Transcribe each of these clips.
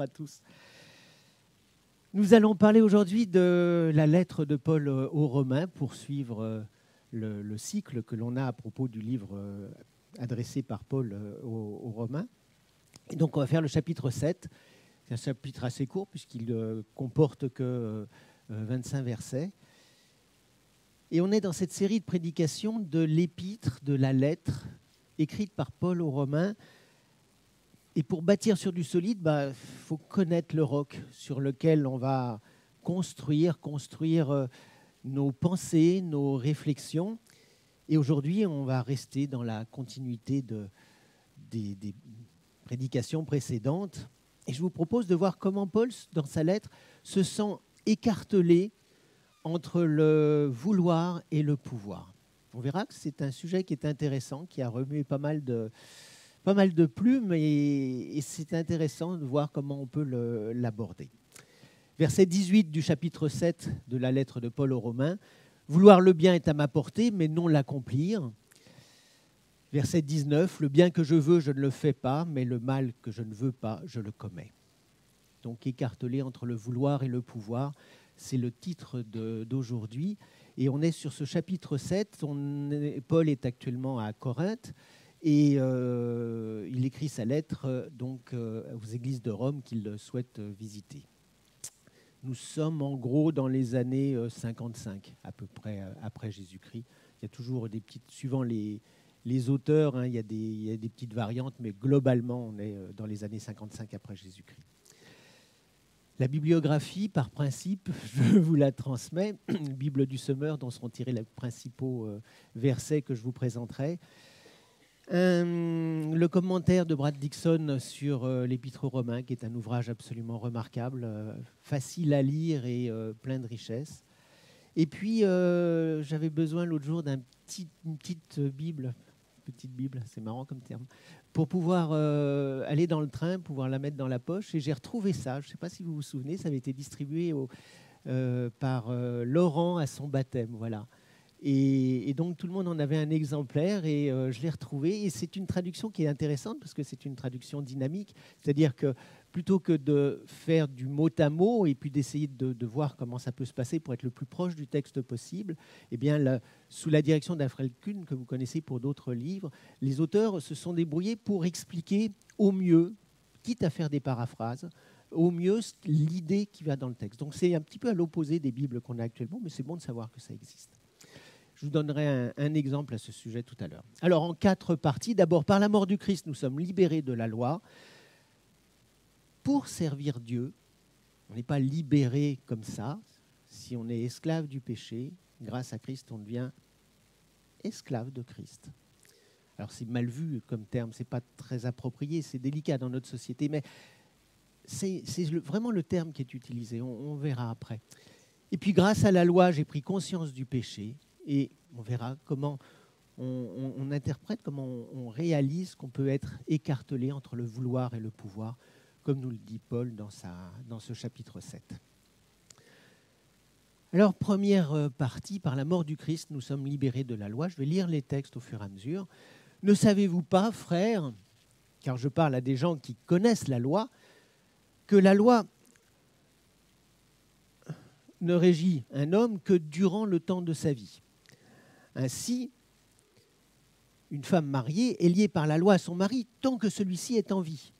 À tous. Nous allons parler aujourd'hui de la lettre de Paul aux Romains pour suivre le, cycle que l'on a à propos du livre adressé par Paul aux, Romains. Et donc on va faire le chapitre 7. C'est un chapitre assez court puisqu'il ne comporte que 25 versets. Et on est dans cette série de prédications de l'épître, de la lettre, écrite par Paul aux Romains. Et pour bâtir sur du solide, il bah, faut connaître le roc sur lequel on va construire, construire euh, nos pensées, nos réflexions. Et aujourd'hui, on va rester dans la continuité de, des, des prédications précédentes. Et je vous propose de voir comment Paul, dans sa lettre, se sent écartelé entre le vouloir et le pouvoir. On verra que c'est un sujet qui est intéressant, qui a remué pas mal de, pas mal de plumes et, c'est intéressant de voir comment on peut l'aborder. Verset 18 du chapitre 7 de la lettre de Paul aux Romains. Vouloir le bien est à ma portée, mais non l'accomplir. Verset 19. Le bien que je veux, je ne le fais pas, mais le mal que je ne veux pas, je le commets. Donc écartelé entre le vouloir et le pouvoir. C'est le titre d'aujourd'hui. Et on est sur ce chapitre 7. Paul est actuellement à Corinthe et euh, il écrit sa lettre euh, donc, euh, aux églises de Rome qu'il souhaite visiter. Nous sommes en gros dans les années 55, à peu près après Jésus-Christ. Il y a toujours des petites, suivant les, les auteurs, hein, il, y a des, il y a des petites variantes, mais globalement, on est dans les années 55 après Jésus-Christ. La bibliographie, par principe, je vous la transmets, Bible du Semeur, dont seront tirés les principaux versets que je vous présenterai. Euh, le commentaire de Brad Dixon sur euh, l'Épître aux Romains, qui est un ouvrage absolument remarquable, facile à lire et plein de richesses. Et puis, j'avais besoin l'autre jour d'une petite Bible, petite Bible, c'est marrant comme terme, pour pouvoir euh, aller dans le train, pouvoir la mettre dans la poche. Et j'ai retrouvé ça. Je ne sais pas si vous vous souvenez, ça avait été distribué euh, par euh, Laurent à son baptême. Voilà. Et, donc tout le monde en avait un exemplaire et je l'ai retrouvé. Et c'est une traduction qui est intéressante parce que c'est une traduction dynamique. C'est-à-dire que plutôt que de faire du mot à mot et puis d'essayer de, voir comment ça peut se passer pour être le plus proche du texte possible, eh bien, sous la direction d'Alfred Kuhn, que vous connaissez pour d'autres livres, les auteurs se sont débrouillés pour expliquer au mieux, quitte à faire des paraphrases, au mieux l'idée qui va dans le texte. Donc c'est un petit peu à l'opposé des Bibles qu'on a actuellement, mais c'est bon de savoir que ça existe. Je vous donnerai un, exemple à ce sujet tout à l'heure. Alors en quatre parties, d'abord par la mort du Christ, nous sommes libérés de la loi pour servir Dieu. On n'est pas libéré comme ça. Si on est esclave du péché, grâce à Christ, on devient esclave de Christ. Alors c'est mal vu comme terme, c'est pas très approprié, c'est délicat dans notre société, mais c'est vraiment le terme qui est utilisé. On, verra après. Et puis grâce à la loi, j'ai pris conscience du péché et on verra comment on, interprète, comment on réalise qu'on peut être écartelé entre le vouloir et le pouvoir comme nous le dit Paul dans, sa, dans ce chapitre 7. Alors, première euh, partie, par la mort du Christ, nous sommes libérés de la loi. Je vais lire les textes au fur et à mesure. Ne savez-vous pas, frères, car je parle à des gens qui connaissent la loi, que la loi ne régit un homme que durant le temps de sa vie. Ainsi, une femme mariée est liée par la loi à son mari tant que celui-ci est en vie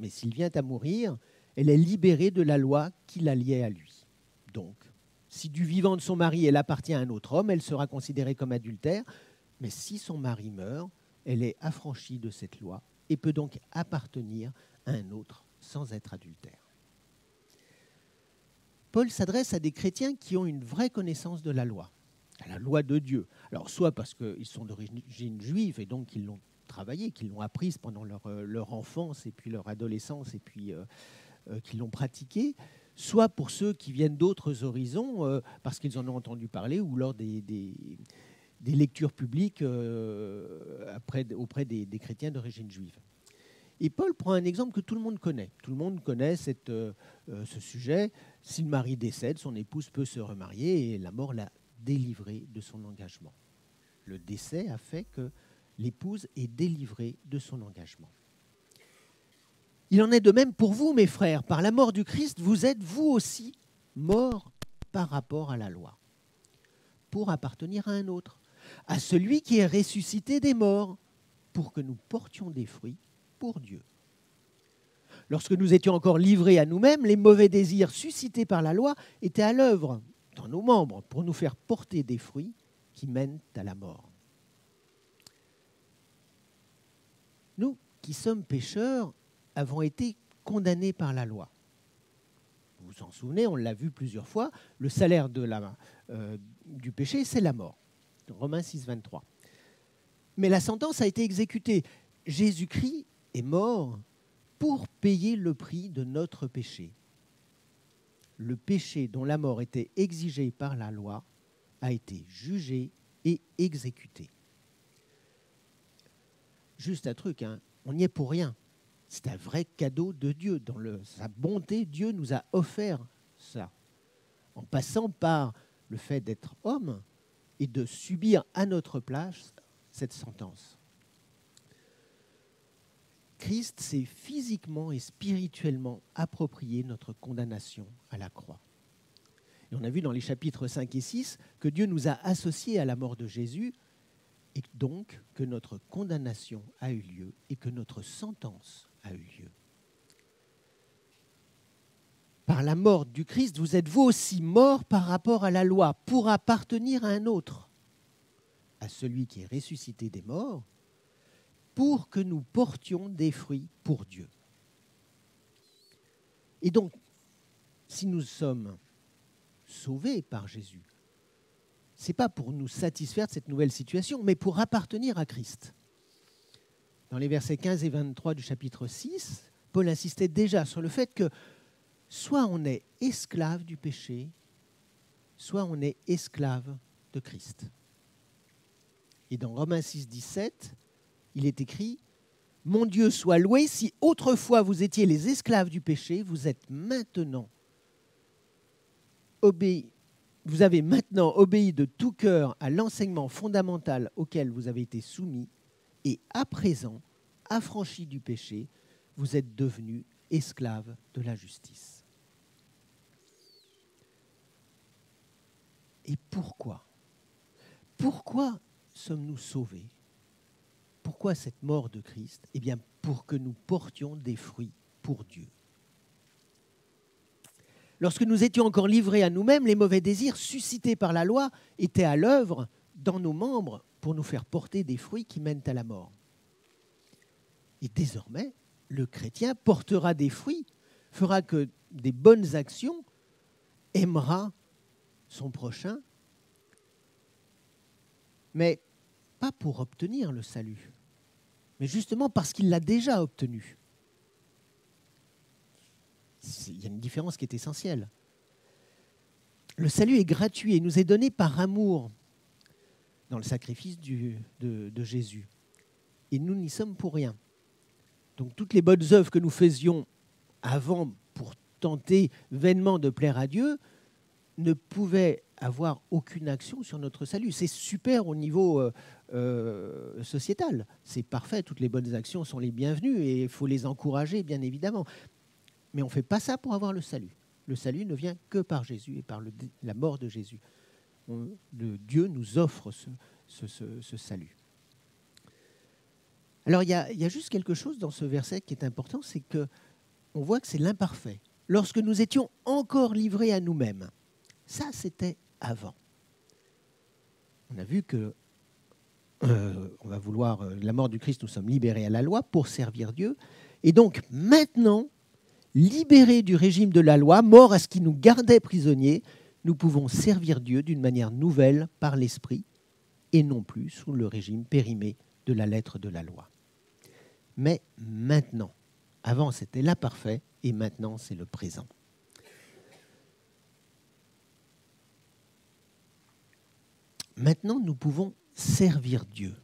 mais s'il vient à mourir, elle est libérée de la loi qui la liait à lui. Donc, si du vivant de son mari elle appartient à un autre homme, elle sera considérée comme adultère, mais si son mari meurt, elle est affranchie de cette loi et peut donc appartenir à un autre sans être adultère. Paul s'adresse à des chrétiens qui ont une vraie connaissance de la loi, la loi de Dieu. Alors soit parce qu'ils sont d'origine juive et donc ils l'ont travaillé, qu'ils l'ont apprise pendant leur, euh, leur, enfance et puis leur adolescence et puis euh, euh, qu'ils l'ont pratiquée, soit pour ceux qui viennent d'autres horizons parce qu'ils en ont entendu parler ou lors des, lectures publiques auprès des, chrétiens d'origine juive. Et Paul prend un exemple que tout le monde connaît. Tout le monde connaît ce sujet. Si le mari décède, son épouse peut se remarier et la mort l'a délivré de son engagement. Le décès a fait que l'épouse est délivrée de son engagement. Il en est de même pour vous, mes frères. Par la mort du Christ, vous êtes vous aussi morts par rapport à la loi, pour appartenir à un autre, à celui qui est ressuscité des morts, pour que nous portions des fruits pour Dieu. Lorsque nous étions encore livrés à nous-mêmes, les mauvais désirs suscités par la loi étaient à l'œuvre nos membres pour nous faire porter des fruits qui mènent à la mort. Nous, qui sommes pécheurs, avons été condamnés par la loi. Vous vous en souvenez, on l'a vu plusieurs fois, le salaire euh, du péché, c'est la mort. Romains 6, 23. Mais la sentence a été exécutée. Jésus-Christ est mort pour payer le prix de notre péché. Le péché dont la mort était exigée par la loi a été jugé et exécuté. Juste un truc, hein, on n'y est pour rien. C'est un vrai cadeau de Dieu. Dans sa bonté, Dieu nous a offert ça. En passant par le fait d'être homme et de subir à notre place cette sentence. Christ s'est physiquement et spirituellement approprié notre condamnation à la croix. Et on a vu dans les chapitres 5 et 6 que Dieu nous a associés à la mort de Jésus et donc que notre condamnation a eu lieu et que notre sentence a eu lieu. Par la mort du Christ, vous êtes vous aussi morts par rapport à la loi pour appartenir à un autre, à celui qui est ressuscité des morts pour que nous portions des fruits pour Dieu. Et donc, si nous sommes sauvés par Jésus, ce n'est pas pour nous satisfaire de cette nouvelle situation, mais pour appartenir à Christ. Dans les versets 15 et 23 du chapitre 6, Paul insistait déjà sur le fait que soit on est esclave du péché, soit on est esclave de Christ. Et dans Romains 6, 17, il est écrit Mon Dieu soit loué, si autrefois vous étiez les esclaves du péché, vous êtes maintenant obéis. Vous avez maintenant obéi de tout cœur à l'enseignement fondamental auquel vous avez été soumis, et à présent, affranchis du péché, vous êtes devenus esclaves de la justice. Et pourquoi? Pourquoi sommes-nous sauvés? Pourquoi cette mort de Christ? Eh bien, pour que nous portions des fruits pour Dieu. Lorsque nous étions encore livrés à nous-mêmes, les mauvais désirs suscités par la loi étaient à l'œuvre dans nos membres pour nous faire porter des fruits qui mènent à la mort. Et désormais, le chrétien portera des fruits, fera que des bonnes actions, aimera son prochain, mais pas pour obtenir le salut, mais justement parce qu'il l'a déjà obtenu. Il y a une différence qui est essentielle. Le salut est gratuit et nous est donné par amour dans le sacrifice de, de Jésus. Et nous n'y sommes pour rien. Donc toutes les bonnes œuvres que nous faisions avant pour tenter vainement de plaire à Dieu ne pouvaient avoir aucune action sur notre salut. C'est super au niveau euh, euh, sociétal. C'est parfait, toutes les bonnes actions sont les bienvenues et il faut les encourager, bien évidemment. Mais on ne fait pas ça pour avoir le salut. Le salut ne vient que par Jésus et par la mort de Jésus. Dieu nous offre ce, salut. Alors il y, a, il y, a, juste quelque chose dans ce verset qui est important, c'est que on voit que c'est l'imparfait. Lorsque nous étions encore livrés à nous-mêmes, ça c'était avant. On a vu que euh, on va vouloir euh, la mort du Christ, nous sommes libérés à la loi pour servir Dieu. Et donc maintenant, libérés du régime de la loi, morts à ce qui nous gardait prisonniers, nous pouvons servir Dieu d'une manière nouvelle par l'Esprit et non plus sous le régime périmé de la lettre de la loi. Mais maintenant, avant c'était l'imparfait et maintenant c'est le présent. Maintenant, nous pouvons servir Dieu.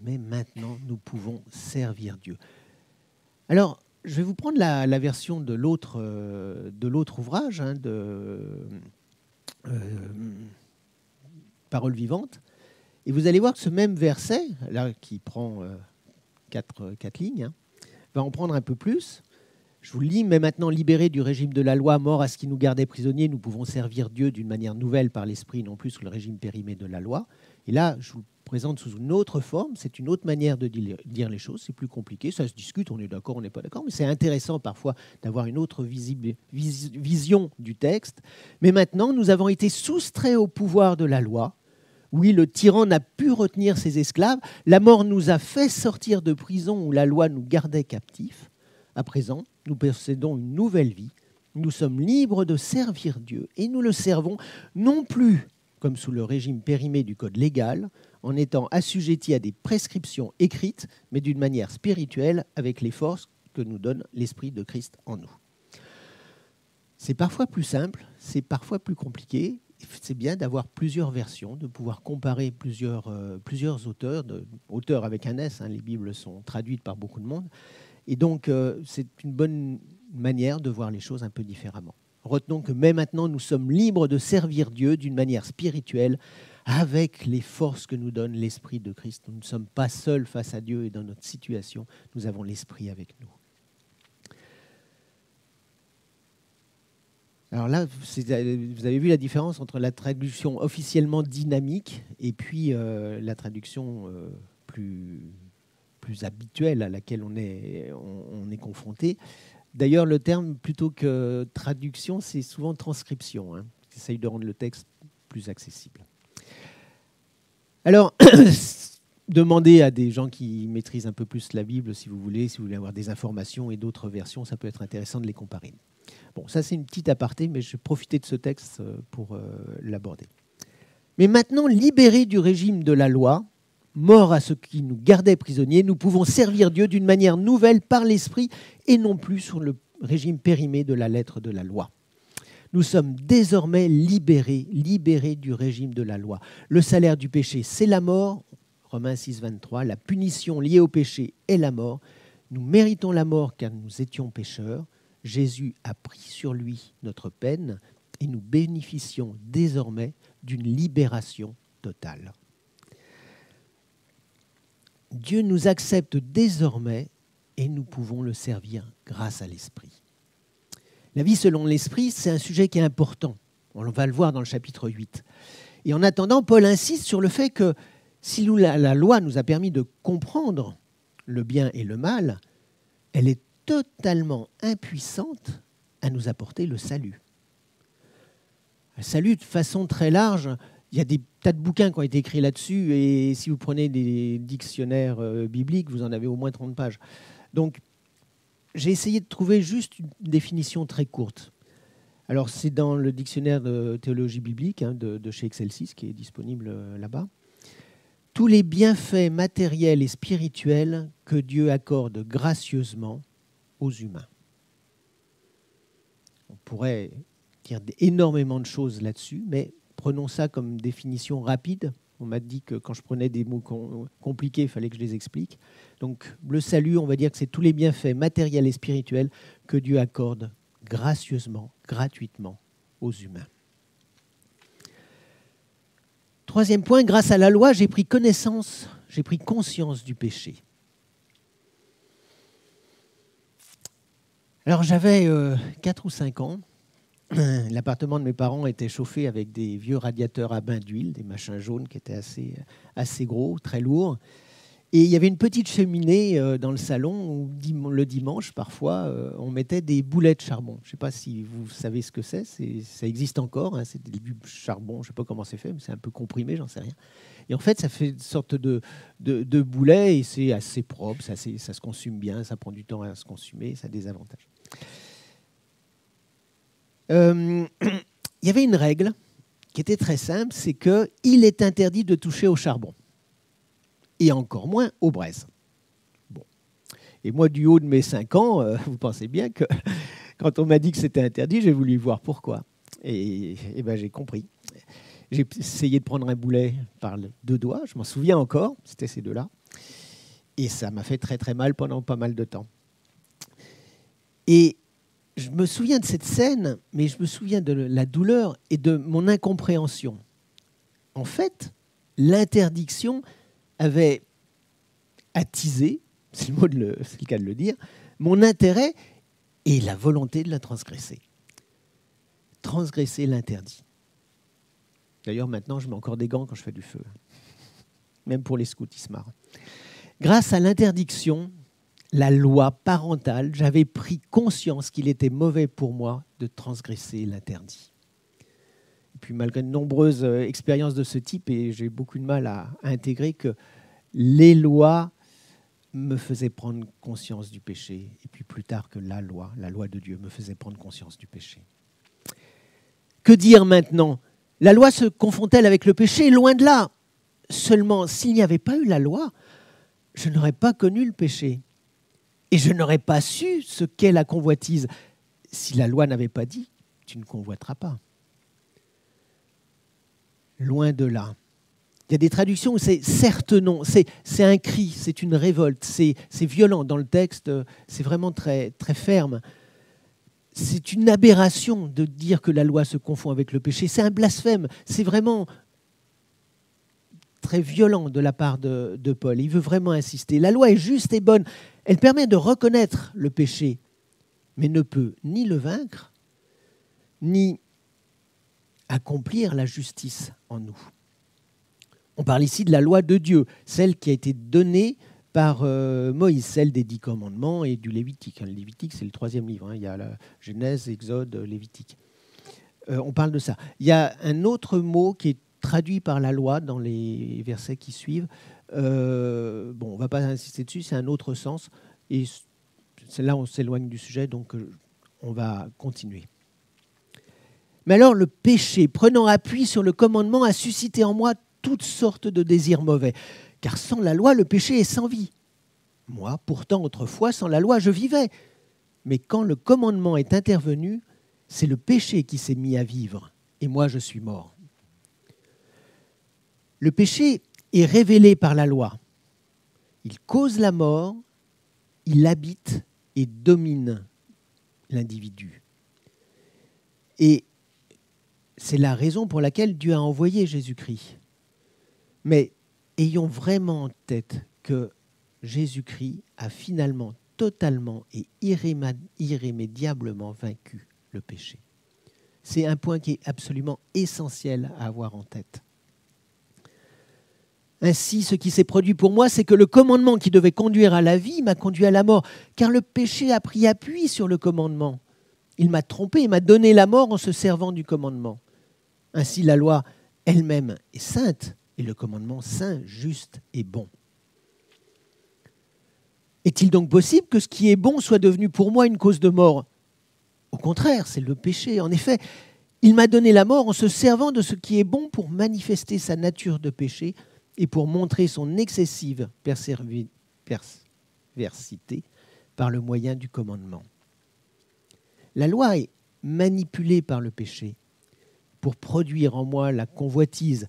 Mais maintenant, nous pouvons servir Dieu. Alors, je vais vous prendre la, version de l'autre, euh, de l'autre ouvrage, hein, de euh, Parole vivante. Et vous allez voir que ce même verset, là, qui prend euh, quatre, quatre, lignes, hein, va en prendre un peu plus. Je vous lis, mais maintenant libérés du régime de la loi, mort à ce qui nous gardait prisonniers, nous pouvons servir Dieu d'une manière nouvelle par l'esprit, non plus sous le régime périmé de la loi. Et là, je vous présente sous une autre forme, c'est une autre manière de dire les choses, c'est plus compliqué, ça se discute, on est d'accord, on n'est pas d'accord, mais c'est intéressant parfois d'avoir une autre vision du texte. Mais maintenant, nous avons été soustraits au pouvoir de la loi. Oui, le tyran n'a pu retenir ses esclaves, la mort nous a fait sortir de prison où la loi nous gardait captifs. À présent, nous possédons une nouvelle vie, nous sommes libres de servir Dieu et nous le servons non plus comme sous le régime périmé du code légal, en étant assujettis à des prescriptions écrites, mais d'une manière spirituelle, avec les forces que nous donne l'Esprit de Christ en nous. C'est parfois plus simple, c'est parfois plus compliqué. C'est bien d'avoir plusieurs versions, de pouvoir comparer plusieurs, euh, auteurs, auteurs avec un S, hein, les Bibles sont traduites par beaucoup de monde. Et donc, euh, c'est une bonne manière de voir les choses un peu différemment. Retenons que même maintenant, nous sommes libres de servir Dieu d'une manière spirituelle avec les forces que nous donne l'Esprit de Christ. Nous ne sommes pas seuls face à Dieu et dans notre situation, nous avons l'Esprit avec nous. Alors là, vous avez vu la différence entre la traduction officiellement dynamique et puis euh, la traduction euh, plus, plus habituelle à laquelle on est, on est confronté. D'ailleurs, le terme, plutôt que traduction, c'est souvent transcription. Hein, essaye de rendre le texte plus accessible. Alors, demandez à des gens qui maîtrisent un peu plus la Bible, si vous voulez, si vous voulez avoir des informations et d'autres versions, ça peut être intéressant de les comparer. Bon, ça c'est une petite aparté, mais je vais profiter de ce texte euh, pour euh, l'aborder. Mais maintenant, libérés du régime de la loi, mort à ceux qui nous gardaient prisonniers, nous pouvons servir Dieu d'une manière nouvelle par l'Esprit et non plus sur le régime périmé de la lettre de la loi. Nous sommes désormais libérés, libérés du régime de la loi. Le salaire du péché, c'est la mort. Romains 6, 23. La punition liée au péché est la mort. Nous méritons la mort car nous étions pécheurs. Jésus a pris sur lui notre peine et nous bénéficions désormais d'une libération totale. Dieu nous accepte désormais et nous pouvons le servir grâce à l'Esprit. La vie selon l'Esprit, c'est un sujet qui est important. On va le voir dans le chapitre 8. Et en attendant, Paul insiste sur le fait que si la, loi nous a permis de comprendre le bien et le mal, elle est totalement impuissante à nous apporter le salut. Le salut, de façon très large, il y a des tas de bouquins qui ont été écrits là-dessus, et si vous prenez des dictionnaires euh, bibliques, vous en avez au moins 30 pages. Donc, j'ai essayé de trouver juste une définition très courte. Alors, c'est dans le dictionnaire de théologie biblique hein, de, chez Excelsis, qui est disponible euh, là-bas. Tous les bienfaits matériels et spirituels que Dieu accorde gracieusement aux humains. On pourrait dire énormément de choses là-dessus, mais prenons ça comme définition rapide. On m'a dit que quand je prenais des mots compliqués, il fallait que je les explique. Donc le salut, on va dire que c'est tous les bienfaits matériels et spirituels que Dieu accorde gracieusement, gratuitement aux humains. Troisième point, grâce à la loi, j'ai pris connaissance, j'ai pris conscience du péché. Alors j'avais 4 euh, ou 5 ans l'appartement de mes parents était chauffé avec des vieux radiateurs à bain d'huile, des machins jaunes qui étaient assez, assez gros, très lourds. Et il y avait une petite cheminée euh, dans le salon où le dimanche, parfois, euh, on mettait des boulets de charbon. Je ne sais pas si vous savez ce que c'est. Ça existe encore. Hein, c'est des charbon. Je ne sais pas comment c'est fait, mais c'est un peu comprimé, j'en sais rien. Et en fait, ça fait une sorte de, de, de boulet et c'est assez propre. Ça, ça se consume bien. Ça prend du temps à se consumer. Ça a des avantages. Euh, il y avait une règle qui était très simple, c'est qu'il est interdit de toucher au charbon, et encore moins aux braises. Bon. Et moi, du haut de mes 5 ans, euh, vous pensez bien que quand on m'a dit que c'était interdit, j'ai voulu voir pourquoi. Et, et ben, j'ai compris. J'ai essayé de prendre un boulet par deux doigts, je m'en souviens encore, c'était ces deux-là. Et ça m'a fait très très mal pendant pas mal de temps. Et je me souviens de cette scène, mais je me souviens de la douleur et de mon incompréhension. En fait, l'interdiction avait attisé, c'est le, le cas de le dire, mon intérêt et la volonté de la transgresser. Transgresser l'interdit. D'ailleurs, maintenant, je mets encore des gants quand je fais du feu. Même pour les scouts, ils se marrent. Grâce à l'interdiction, la loi parentale, j'avais pris conscience qu'il était mauvais pour moi de transgresser l'interdit. Et puis, malgré de nombreuses euh, expériences de ce type, et j'ai beaucoup de mal à, à intégrer que les lois me faisaient prendre conscience du péché, et puis plus tard que la loi, la loi de Dieu, me faisait prendre conscience du péché. Que dire maintenant? La loi se confond-elle avec le péché? Loin de là. Seulement, s'il n'y avait pas eu la loi, je n'aurais pas connu le péché. Et je n'aurais pas su ce qu'est la convoitise si la loi n'avait pas dit tu ne convoiteras pas. Loin de là. Il y a des traductions où c'est certes non, c'est un cri, c'est une révolte, c'est violent dans le texte, c'est vraiment très, très ferme. C'est une aberration de dire que la loi se confond avec le péché, c'est un blasphème, c'est vraiment très violent de la part de, de Paul. Il veut vraiment insister. La loi est juste et bonne, elle permet de reconnaître le péché, mais ne peut ni le vaincre, ni accomplir la justice en nous. On parle ici de la loi de Dieu, celle qui a été donnée par euh, Moïse, celle des dix commandements et du Lévitique. Le Lévitique, c'est le troisième livre. Hein. Il y a la Genèse, Exode, Lévitique. Euh, on parle de ça. Il y a un autre mot qui est traduit par la loi dans les versets qui suivent. Euh, bon, on ne va pas insister dessus, c'est un autre sens. Et là, on s'éloigne du sujet, donc on va continuer. Mais alors, le péché, prenant appui sur le commandement, a suscité en moi toutes sortes de désirs mauvais. Car sans la loi, le péché est sans vie. Moi, pourtant, autrefois, sans la loi, je vivais. Mais quand le commandement est intervenu, c'est le péché qui s'est mis à vivre, et moi je suis mort. Le péché est révélé par la loi. Il cause la mort, il habite et domine l'individu. Et c'est la raison pour laquelle Dieu a envoyé Jésus-Christ. Mais ayons vraiment en tête que Jésus-Christ a finalement totalement et irrémédiablement vaincu le péché. C'est un point qui est absolument essentiel à avoir en tête. Ainsi, ce qui s'est produit pour moi, c'est que le commandement qui devait conduire à la vie m'a conduit à la mort, car le péché a pris appui sur le commandement. Il m'a trompé et m'a donné la mort en se servant du commandement. Ainsi, la loi elle-même est sainte, et le commandement saint, juste et bon. Est-il donc possible que ce qui est bon soit devenu pour moi une cause de mort? Au contraire, c'est le péché. En effet, il m'a donné la mort en se servant de ce qui est bon pour manifester sa nature de péché et pour montrer son excessive perversité par le moyen du commandement. La loi est manipulée par le péché pour produire en moi la convoitise,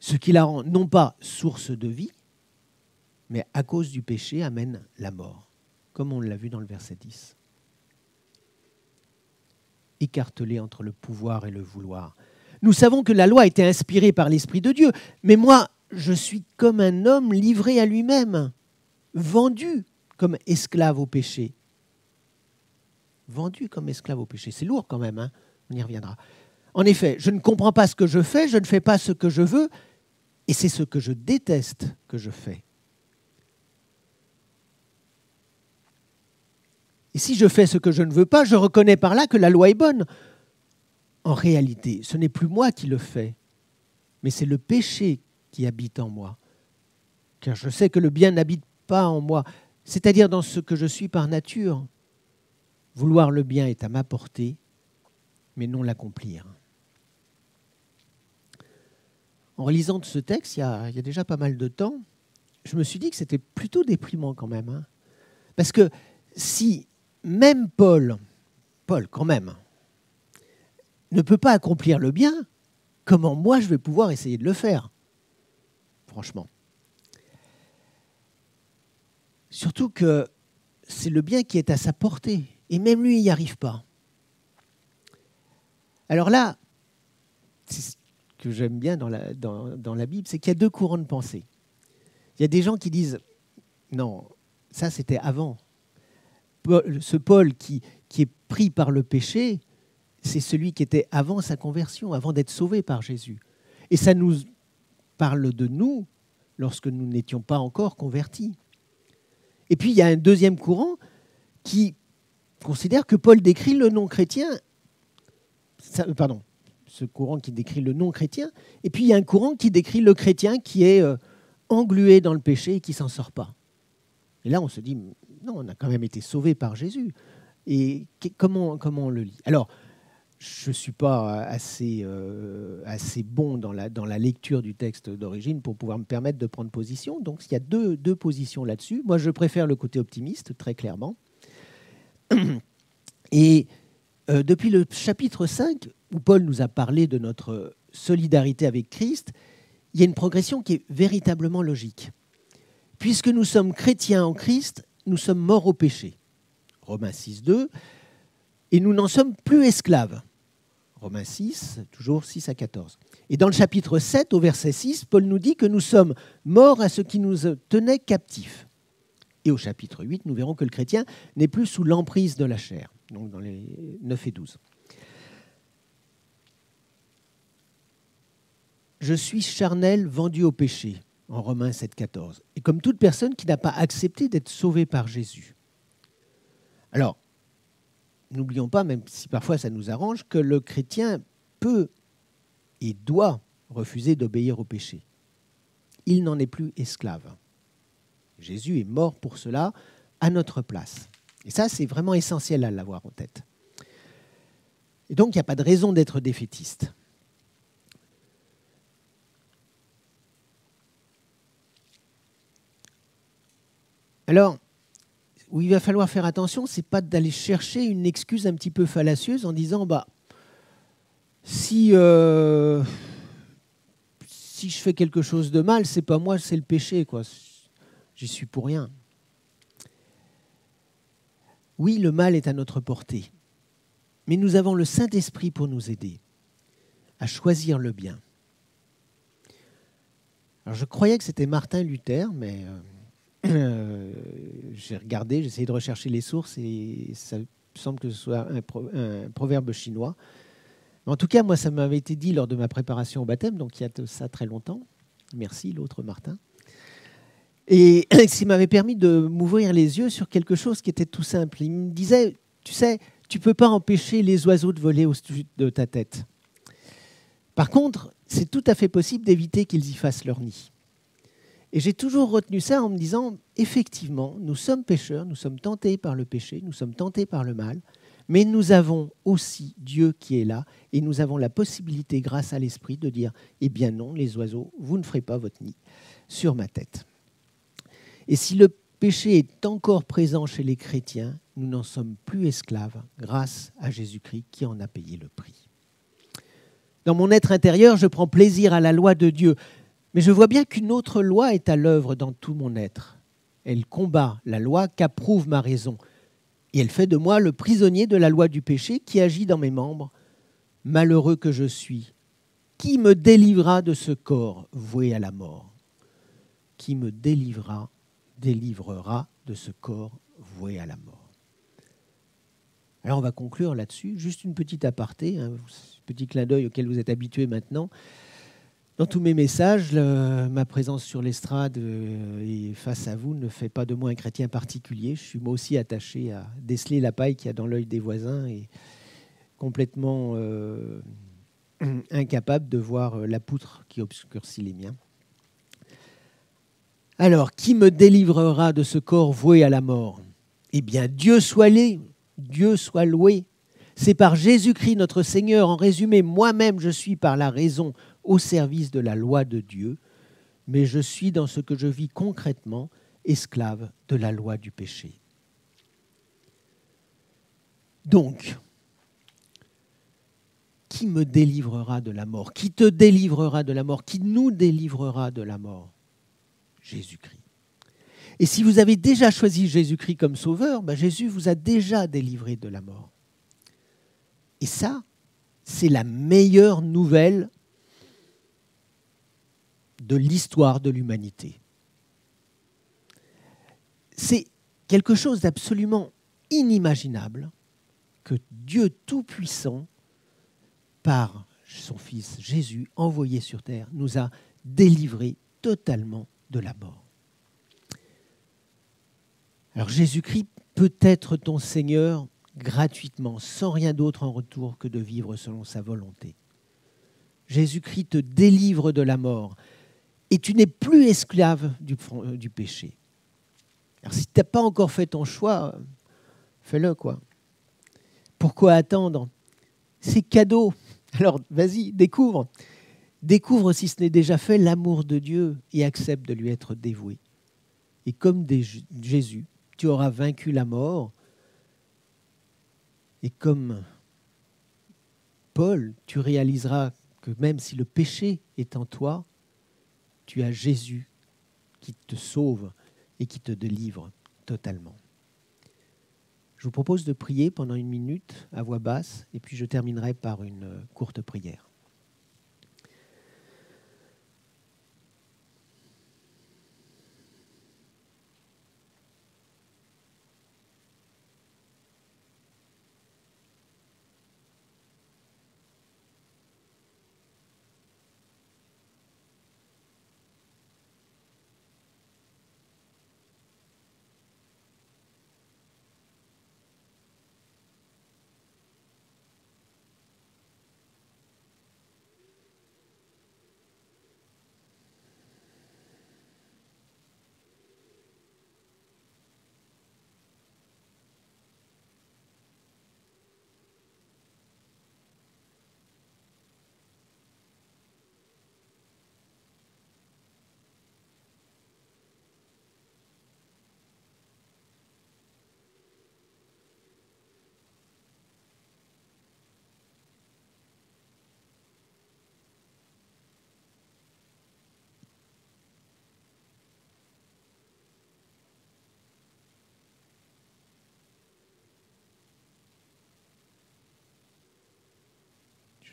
ce qui la rend non pas source de vie, mais à cause du péché amène la mort, comme on l'a vu dans le verset 10. Écartelé entre le pouvoir et le vouloir. Nous savons que la loi été inspirée par l'Esprit de Dieu, mais moi, je suis comme un homme livré à lui-même, vendu comme esclave au péché. Vendu comme esclave au péché. C'est lourd quand même, hein on y reviendra. En effet, je ne comprends pas ce que je fais, je ne fais pas ce que je veux, et c'est ce que je déteste que je fais. Et si je fais ce que je ne veux pas, je reconnais par là que la loi est bonne. En réalité, ce n'est plus moi qui le fais, mais c'est le péché qui habite en moi. Car je sais que le bien n'habite pas en moi, c'est-à-dire dans ce que je suis par nature. Vouloir le bien est à ma portée, mais non l'accomplir en relisant ce texte, il y, a, déjà pas mal de temps, je me suis dit que c'était plutôt déprimant quand même. Hein. Parce que si même Paul, Paul quand même, ne peut pas accomplir le bien, comment moi je vais pouvoir essayer de le faire? Franchement. Surtout que c'est le bien qui est à sa portée. Et même lui, il n'y arrive pas. Alors là, que j'aime bien dans la, dans, la Bible, c'est qu'il y a deux courants de pensée. Il y a des gens qui disent, non, ça c'était avant. ce Paul qui, qui est pris par le péché, c'est celui qui était avant sa conversion, avant d'être sauvé par Jésus. Et ça nous parle de nous lorsque nous n'étions pas encore convertis. Et puis il y a un deuxième courant qui considère que Paul décrit le non-chrétien, pardon, ce courant qui décrit le non-chrétien, et puis il y a un courant qui décrit le chrétien qui est euh, englué dans le péché et qui s'en sort pas. Et là, on se dit, non, on a quand même été sauvé par Jésus. Et comment, comment on le lit? Alors, je ne suis pas assez, euh, assez bon dans la, dans la lecture du texte d'origine pour pouvoir me permettre de prendre position. Donc, il y a deux, deux positions là-dessus. Moi, je préfère le côté optimiste, très clairement. Et euh, depuis le chapitre 5, où Paul nous a parlé de notre solidarité avec Christ, il y a une progression qui est véritablement logique. Puisque nous sommes chrétiens en Christ, nous sommes morts au péché. Romains 6, 2. Et nous n'en sommes plus esclaves. Romains 6, toujours 6 à 14. Et dans le chapitre 7, au verset 6, Paul nous dit que nous sommes morts à ce qui nous tenait captifs. Et au chapitre 8, nous verrons que le chrétien n'est plus sous l'emprise de la chair, donc dans les 9 et 12. Je suis charnel vendu au péché, en Romains 7, 14. Et comme toute personne qui n'a pas accepté d'être sauvée par Jésus. Alors, n'oublions pas, même si parfois ça nous arrange, que le chrétien peut et doit refuser d'obéir au péché. Il n'en est plus esclave. Jésus est mort pour cela à notre place. Et ça, c'est vraiment essentiel à l'avoir en tête. Et donc, il n'y a pas de raison d'être défaitiste. Alors, où il va falloir faire attention, c'est pas d'aller chercher une excuse un petit peu fallacieuse en disant bah si euh, si je fais quelque chose de mal, c'est pas moi, c'est le péché quoi. J'y suis pour rien. Oui, le mal est à notre portée, mais nous avons le Saint-Esprit pour nous aider à choisir le bien. Alors je croyais que c'était Martin Luther, mais euh, j'ai regardé, j'ai essayé de rechercher les sources et ça semble que ce soit un, proverbe chinois. en tout cas, moi, ça m'avait été dit lors de ma préparation au baptême, donc il y a ça très longtemps. Merci, l'autre Martin. Et ça m'avait permis de m'ouvrir les yeux sur quelque chose qui était tout simple. Il me disait, tu sais, tu peux pas empêcher les oiseaux de voler au-dessus de ta tête. Par contre, c'est tout à fait possible d'éviter qu'ils y fassent leur nid. Et j'ai toujours retenu ça en me disant, effectivement, nous sommes pécheurs, nous sommes tentés par le péché, nous sommes tentés par le mal, mais nous avons aussi Dieu qui est là, et nous avons la possibilité, grâce à l'Esprit, de dire, eh bien non, les oiseaux, vous ne ferez pas votre nid sur ma tête. Et si le péché est encore présent chez les chrétiens, nous n'en sommes plus esclaves grâce à Jésus-Christ qui en a payé le prix. Dans mon être intérieur, je prends plaisir à la loi de Dieu. Mais je vois bien qu'une autre loi est à l'œuvre dans tout mon être. Elle combat la loi qu'approuve ma raison. Et elle fait de moi le prisonnier de la loi du péché qui agit dans mes membres. Malheureux que je suis, qui me délivrera de ce corps voué à la mort? Qui me délivrera, délivrera de ce corps voué à la mort? Alors on va conclure là-dessus. Juste une petite aparté, un petit clin d'œil auquel vous êtes habitués maintenant. Dans tous mes messages, ma présence sur l'estrade euh, et face à vous ne fait pas de moi un chrétien particulier. Je suis moi aussi attaché à déceler la paille qu'il y a dans l'œil des voisins et complètement euh, incapable de voir euh, la poutre qui obscurcit les miens. Alors, qui me délivrera de ce corps voué à la mort? Eh bien, Dieu soit loué, Dieu soit loué. C'est par Jésus-Christ notre Seigneur. En résumé, moi-même, je suis par la raison au service de la loi de Dieu, mais je suis dans ce que je vis concrètement esclave de la loi du péché. Donc, qui me délivrera de la mort? Qui te délivrera de la mort? Qui nous délivrera de la mort? Jésus-Christ. Et si vous avez déjà choisi Jésus-Christ comme sauveur, ben Jésus vous a déjà délivré de la mort. Et ça, c'est la meilleure nouvelle de l'histoire de l'humanité. C'est quelque chose d'absolument inimaginable que Dieu Tout-Puissant, par son Fils Jésus envoyé sur terre, nous a délivrés totalement de la mort. Alors Jésus-Christ peut être ton Seigneur gratuitement, sans rien d'autre en retour que de vivre selon sa volonté. Jésus-Christ te délivre de la mort et tu n'es plus esclave du, euh, péché. Alors si tu n'as pas encore fait ton choix, fais-le quoi. Pourquoi attendre? C'est cadeau. Alors vas-y, découvre. Découvre si ce n'est déjà fait l'amour de Dieu et accepte de lui être dévoué. Et comme Jésus, tu auras vaincu la mort. Et comme Paul, tu réaliseras que même si le péché est en toi, tu as Jésus qui te sauve et qui te délivre totalement. Je vous propose de prier pendant une minute à voix basse et puis je terminerai par une courte prière.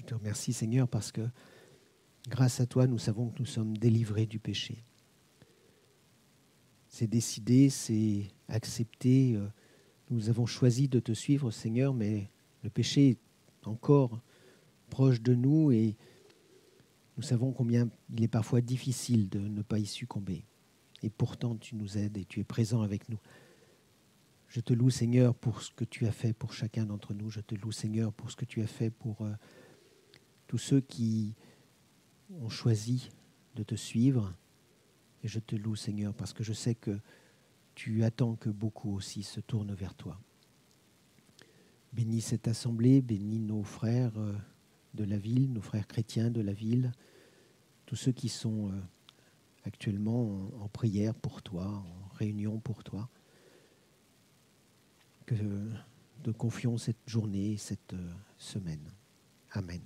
Je te remercie Seigneur parce que grâce à toi, nous savons que nous sommes délivrés du péché. C'est décidé, c'est accepté. Euh, nous avons choisi de te suivre Seigneur, mais le péché est encore proche de nous et nous savons combien il est parfois difficile de ne pas y succomber. Et pourtant, tu nous aides et tu es présent avec nous. Je te loue, Seigneur, pour ce que tu as fait pour chacun d'entre nous. Je te loue, Seigneur, pour ce que tu as fait pour euh, tous ceux qui ont choisi de te suivre. Et je te loue, Seigneur, parce que je sais que tu attends que beaucoup aussi se tournent vers toi. Bénis cette assemblée, bénis nos frères euh, de la ville, nos frères chrétiens de la ville, tous ceux qui sont euh, actuellement en prière pour toi, en réunion pour toi. Que te confions cette journée, cette euh, semaine. Amen.